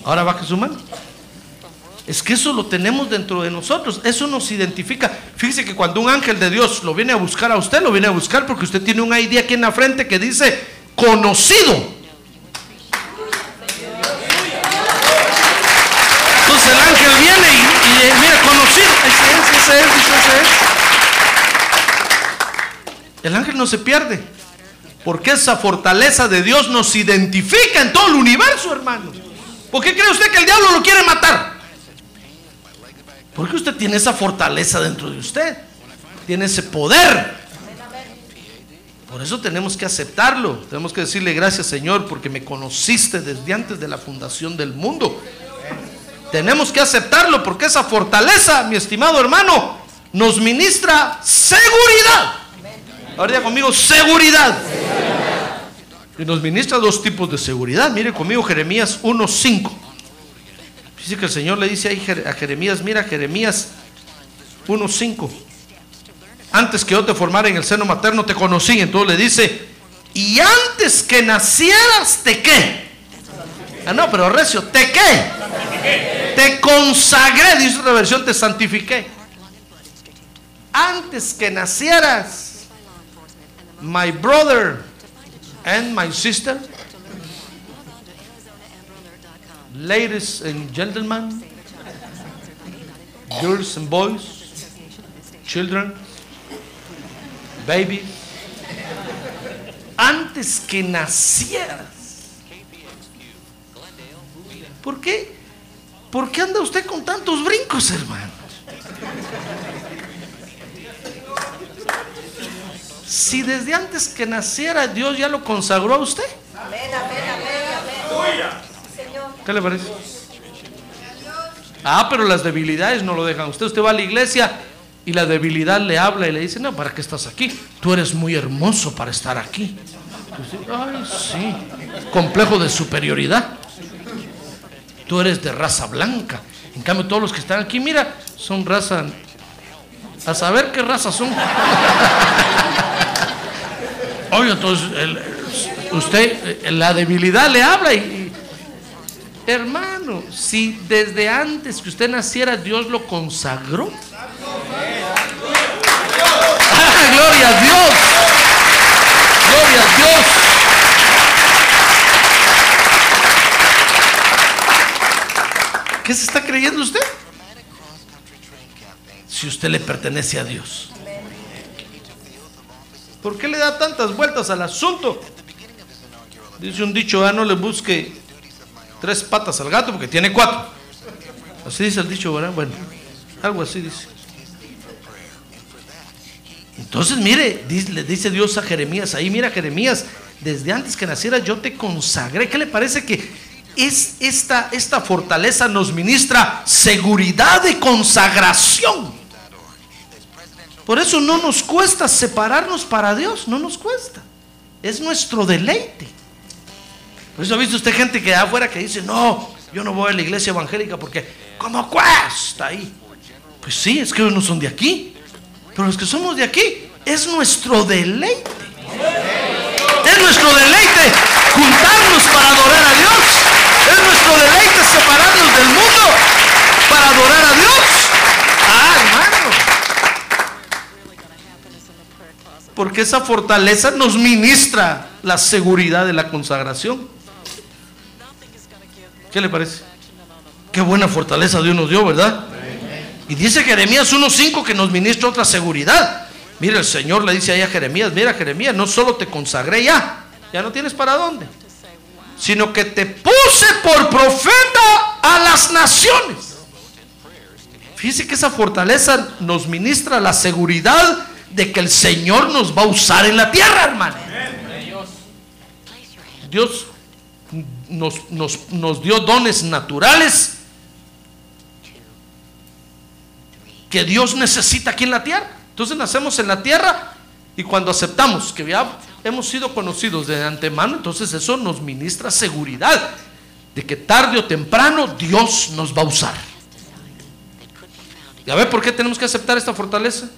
Ahora baje su mano. Es que eso lo tenemos dentro de nosotros. Eso nos identifica. Fíjese que cuando un ángel de Dios lo viene a buscar a usted, lo viene a buscar porque usted tiene un ID aquí en la frente que dice conocido. Entonces el ángel viene y, y mira, conocido. Ese es, ese es, ese es. El ángel no se pierde. Porque esa fortaleza de Dios nos identifica en todo el universo, hermano. ¿Por qué cree usted que el diablo lo quiere matar? Porque usted tiene esa fortaleza dentro de usted. Tiene ese poder. Por eso tenemos que aceptarlo. Tenemos que decirle gracias Señor porque me conociste desde antes de la fundación del mundo. Tenemos que aceptarlo porque esa fortaleza, mi estimado hermano, nos ministra seguridad. Ahora diga conmigo, seguridad. Y nos ministra dos tipos de seguridad. Mire conmigo Jeremías 1.5. Dice que el Señor le dice ahí a Jeremías, mira Jeremías 1.5. Antes que yo te formara en el seno materno te conocí. Entonces le dice, y antes que nacieras te qué. Ah, no, pero recio, te qué. Te consagré, dice otra versión, te santifiqué. Antes que nacieras, my brother and my sister, ladies and gentlemen, girls and boys, children, babies, antes que nacieras. ¿Por qué? ¿Por qué anda usted con tantos brincos, hermano? Si desde antes que naciera Dios ya lo consagró a usted. ¿Qué le parece? Ah, pero las debilidades no lo dejan. Usted, usted va a la iglesia y la debilidad le habla y le dice, no, ¿para qué estás aquí? Tú eres muy hermoso para estar aquí. Ay, sí. Complejo de superioridad. Tú eres de raza blanca. En cambio, todos los que están aquí, mira, son raza... A saber qué raza son. Oye, entonces, usted, eh, la debilidad le habla y, hermano, si desde antes que usted naciera Dios lo consagró. ¡Ah, gloria a Dios! ¡Gloria a Dios! ¿Qué se está creyendo usted? Si usted le pertenece a Dios. ¿Por qué le da tantas vueltas al asunto? Dice un dicho, ah, no le busque tres patas al gato porque tiene cuatro. Así dice el dicho, ¿verdad? Bueno, algo así dice. Entonces, mire, le dice Dios a Jeremías, ahí mira Jeremías, desde antes que naciera yo te consagré. ¿Qué le parece que es esta, esta fortaleza nos ministra seguridad de consagración? Por eso no nos cuesta separarnos para Dios, no nos cuesta. Es nuestro deleite. Por eso ha visto usted gente que afuera que dice, no, yo no voy a la iglesia evangélica porque como cuesta ahí. Pues sí, es que no son de aquí. Pero los que somos de aquí, es nuestro deleite. Es nuestro deleite juntarnos para adorar a Dios. Es nuestro deleite separarnos del mundo para adorar a Dios. Ah, hermano. Porque esa fortaleza nos ministra la seguridad de la consagración. ¿Qué le parece? Qué buena fortaleza Dios nos dio, ¿verdad? Y dice Jeremías 1.5 que nos ministra otra seguridad. Mira, el Señor le dice ahí a Jeremías, mira Jeremías, no solo te consagré ya, ya no tienes para dónde, sino que te puse por profeta a las naciones. Fíjese que esa fortaleza nos ministra la seguridad de que el Señor nos va a usar en la tierra, hermano. Dios nos, nos, dio dones naturales que Dios necesita aquí en la tierra. Entonces nacemos en la tierra y cuando aceptamos que ya hemos sido conocidos de antemano, entonces eso nos ministra seguridad de que tarde o temprano Dios nos va a usar. ¿Y a ver por qué tenemos que aceptar esta fortaleza?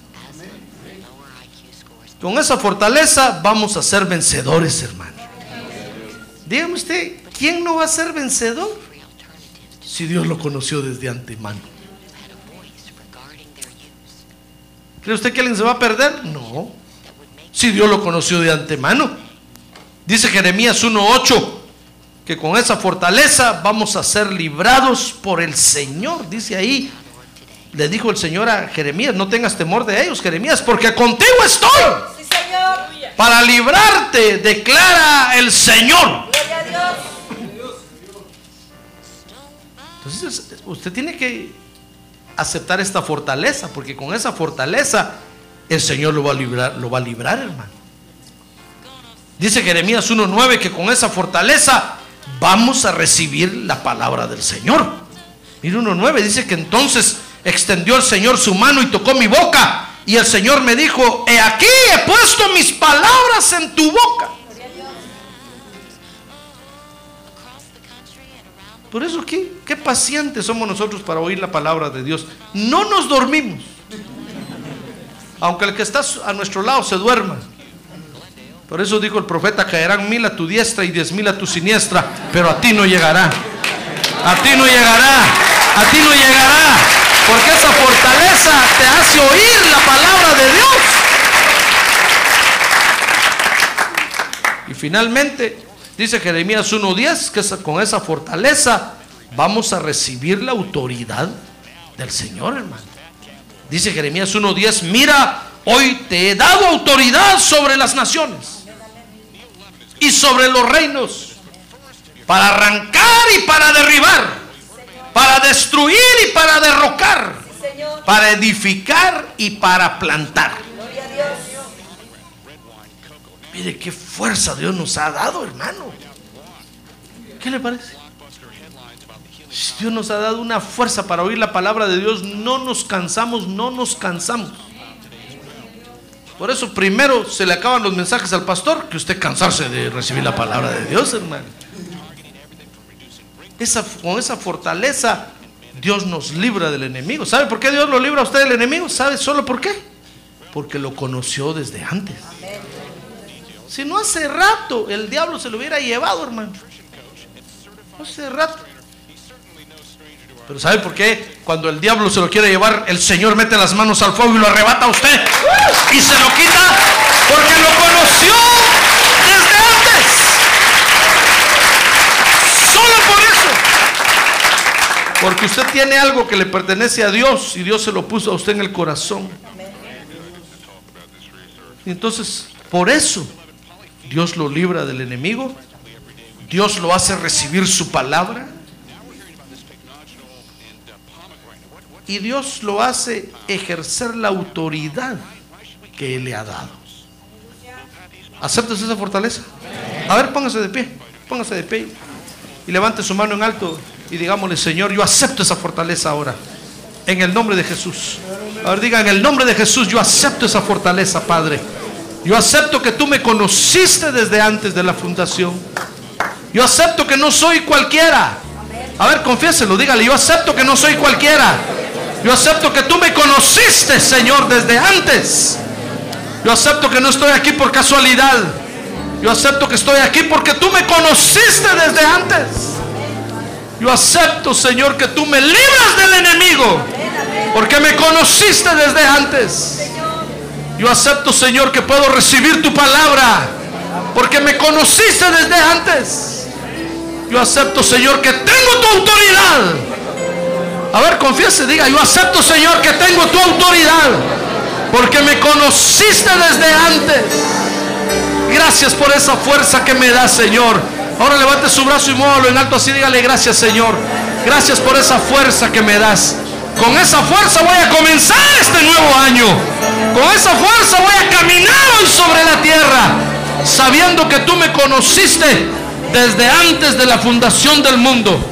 Con esa fortaleza vamos a ser vencedores, hermano. Dígame usted, ¿quién no va a ser vencedor? Si Dios lo conoció desde antemano. ¿Cree usted que alguien se va a perder? No. Si Dios lo conoció de antemano. Dice Jeremías 1.8 que con esa fortaleza vamos a ser librados por el Señor. Dice ahí, le dijo el Señor a Jeremías, no tengas temor de ellos, Jeremías, porque contigo estoy. Para librarte, declara el Señor. Entonces usted tiene que aceptar esta fortaleza, porque con esa fortaleza el Señor lo va a librar, lo va a librar, hermano. Dice Jeremías 1:9 que con esa fortaleza vamos a recibir la palabra del Señor. Mire 1:9 dice que entonces extendió el Señor su mano y tocó mi boca y el Señor me dijo, "He aquí he puesto mis palabras en tu boca." Por eso, ¿qué, qué pacientes somos nosotros para oír la palabra de Dios. No nos dormimos. Aunque el que está a nuestro lado se duerma. Por eso dijo el profeta, caerán mil a tu diestra y diez mil a tu siniestra, pero a ti no llegará. A ti no llegará. A ti no llegará. Porque esa fortaleza te hace oír la palabra de Dios. Y finalmente, Dice Jeremías 1.10 que con esa fortaleza vamos a recibir la autoridad del Señor, hermano. Dice Jeremías 1.10, mira, hoy te he dado autoridad sobre las naciones y sobre los reinos, para arrancar y para derribar, para destruir y para derrocar, para edificar y para plantar. Mire qué fuerza Dios nos ha dado, hermano. ¿Qué le parece? Dios nos ha dado una fuerza para oír la palabra de Dios. No nos cansamos, no nos cansamos. Por eso primero se le acaban los mensajes al pastor que usted cansarse de recibir la palabra de Dios, hermano. Con esa fortaleza Dios nos libra del enemigo. ¿Sabe por qué Dios lo libra a usted del enemigo? ¿Sabe solo por qué? Porque lo conoció desde antes. Si no hace rato el diablo se lo hubiera llevado, hermano. Hace rato. Pero ¿sabe por qué? Cuando el diablo se lo quiere llevar, el Señor mete las manos al fuego y lo arrebata a usted. Y se lo quita porque lo conoció desde antes. Solo por eso. Porque usted tiene algo que le pertenece a Dios y Dios se lo puso a usted en el corazón. Y entonces, por eso Dios lo libra del enemigo, Dios lo hace recibir su palabra y Dios lo hace ejercer la autoridad que Él le ha dado. ¿Aceptas esa fortaleza? A ver, póngase de pie, póngase de pie y levante su mano en alto y digámosle, Señor, yo acepto esa fortaleza ahora. En el nombre de Jesús. A ver, diga, en el nombre de Jesús, yo acepto esa fortaleza, Padre. Yo acepto que tú me conociste desde antes de la fundación. Yo acepto que no soy cualquiera. A ver, confiéselo, dígale, yo acepto que no soy cualquiera. Yo acepto que tú me conociste, Señor, desde antes. Yo acepto que no estoy aquí por casualidad. Yo acepto que estoy aquí porque tú me conociste desde antes. Yo acepto, Señor, que tú me libras del enemigo. Porque me conociste desde antes. Yo acepto, Señor, que puedo recibir tu palabra, porque me conociste desde antes. Yo acepto, Señor, que tengo tu autoridad. A ver, confiese, diga, yo acepto, Señor, que tengo tu autoridad, porque me conociste desde antes. Gracias por esa fuerza que me das, Señor. Ahora levante su brazo y muévalo en alto así, dígale gracias, Señor. Gracias por esa fuerza que me das. Con esa fuerza voy a comenzar este nuevo año. Con esa fuerza voy a caminar hoy sobre la tierra, sabiendo que tú me conociste desde antes de la fundación del mundo.